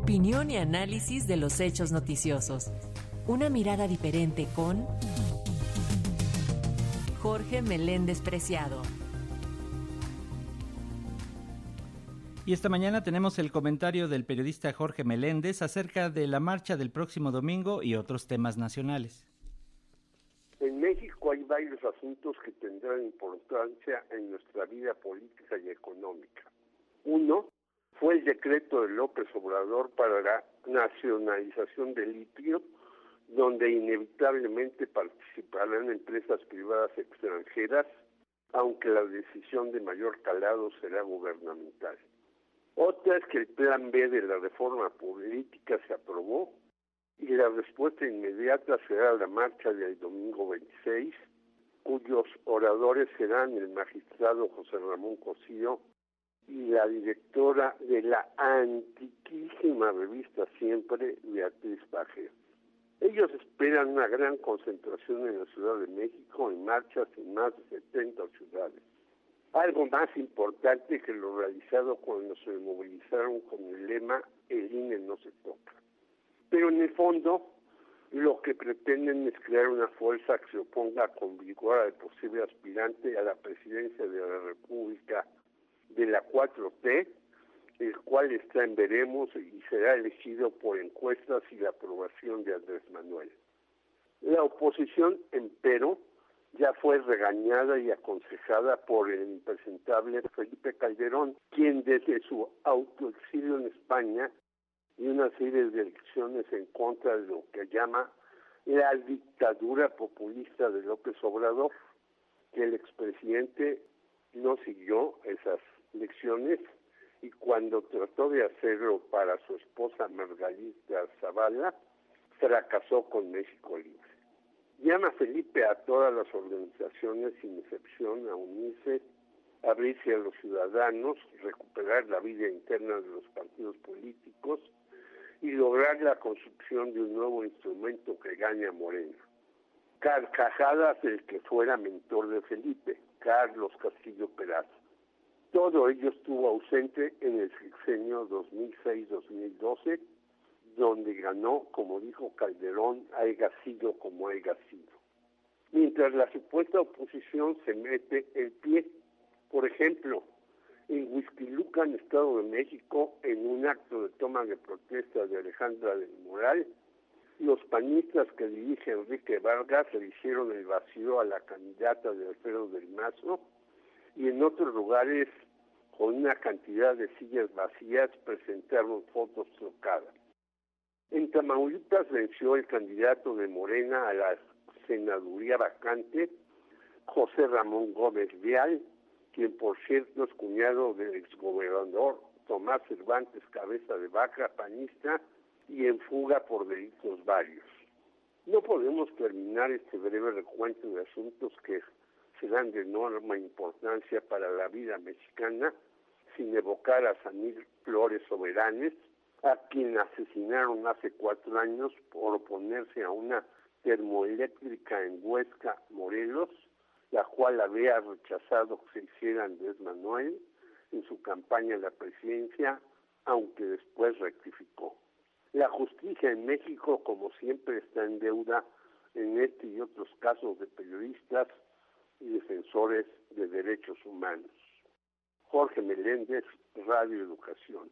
Opinión y análisis de los hechos noticiosos. Una mirada diferente con Jorge Meléndez Preciado. Y esta mañana tenemos el comentario del periodista Jorge Meléndez acerca de la marcha del próximo domingo y otros temas nacionales. En México hay varios asuntos que tendrán importancia en nuestra vida política y económica. Uno fue el decreto de López Obrador para la nacionalización del litio, donde inevitablemente participarán empresas privadas extranjeras, aunque la decisión de mayor calado será gubernamental. Otra es que el plan B de la reforma política se aprobó y la respuesta inmediata será la marcha del domingo 26, cuyos oradores serán el magistrado José Ramón Cosío y la directora de la antiquísima revista Siempre, Beatriz Paje. Ellos esperan una gran concentración en la Ciudad de México en marchas en más de 70 ciudades. Algo más importante que lo realizado cuando se movilizaron con el lema El INE no se toca. Pero en el fondo, lo que pretenden es crear una fuerza que se oponga con vigor al posible aspirante a la presidencia de la República de la 4T, el cual está en veremos y será elegido por encuestas y la aprobación de Andrés Manuel. La oposición, empero, ya fue regañada y aconsejada por el impresentable Felipe Calderón, quien desde su autoexilio en España y una serie de elecciones en contra de lo que llama la dictadura populista de López Obrador, que el expresidente no siguió esas elecciones y cuando trató de hacerlo para su esposa Margarita Zavala, fracasó con México Libre. Llama Felipe a todas las organizaciones, sin excepción, a unirse, abrirse a los ciudadanos, recuperar la vida interna de los partidos políticos y lograr la construcción de un nuevo instrumento que gane a Morena. Carcajadas del que fuera mentor de Felipe, Carlos Castillo Peraza. Todo ello estuvo ausente en el sexenio 2006-2012 donde ganó, como dijo Calderón, haya sido como haya sido. Mientras la supuesta oposición se mete el pie, por ejemplo, en en Estado de México, en un acto de toma de protesta de Alejandra del Moral, los panistas que dirige Enrique Vargas le hicieron el vacío a la candidata de Alfredo del Mazo y en otros lugares, con una cantidad de sillas vacías, presentaron fotos trocadas. En Tamaulipas venció el candidato de Morena a la senaduría vacante, José Ramón Gómez Vial, quien por cierto es cuñado del exgobernador Tomás Cervantes Cabeza de Vaca, panista, y en fuga por delitos varios. No podemos terminar este breve recuento de asuntos que serán de enorme importancia para la vida mexicana sin evocar a Samir Flores Soberanes, a quien asesinaron hace cuatro años por oponerse a una termoeléctrica en Huesca, Morelos, la cual había rechazado que se hiciera Andrés Manuel en su campaña a la presidencia, aunque después rectificó. La justicia en México, como siempre, está en deuda en este y otros casos de periodistas defensores de derechos humanos. Jorge Meléndez, Radio Educación.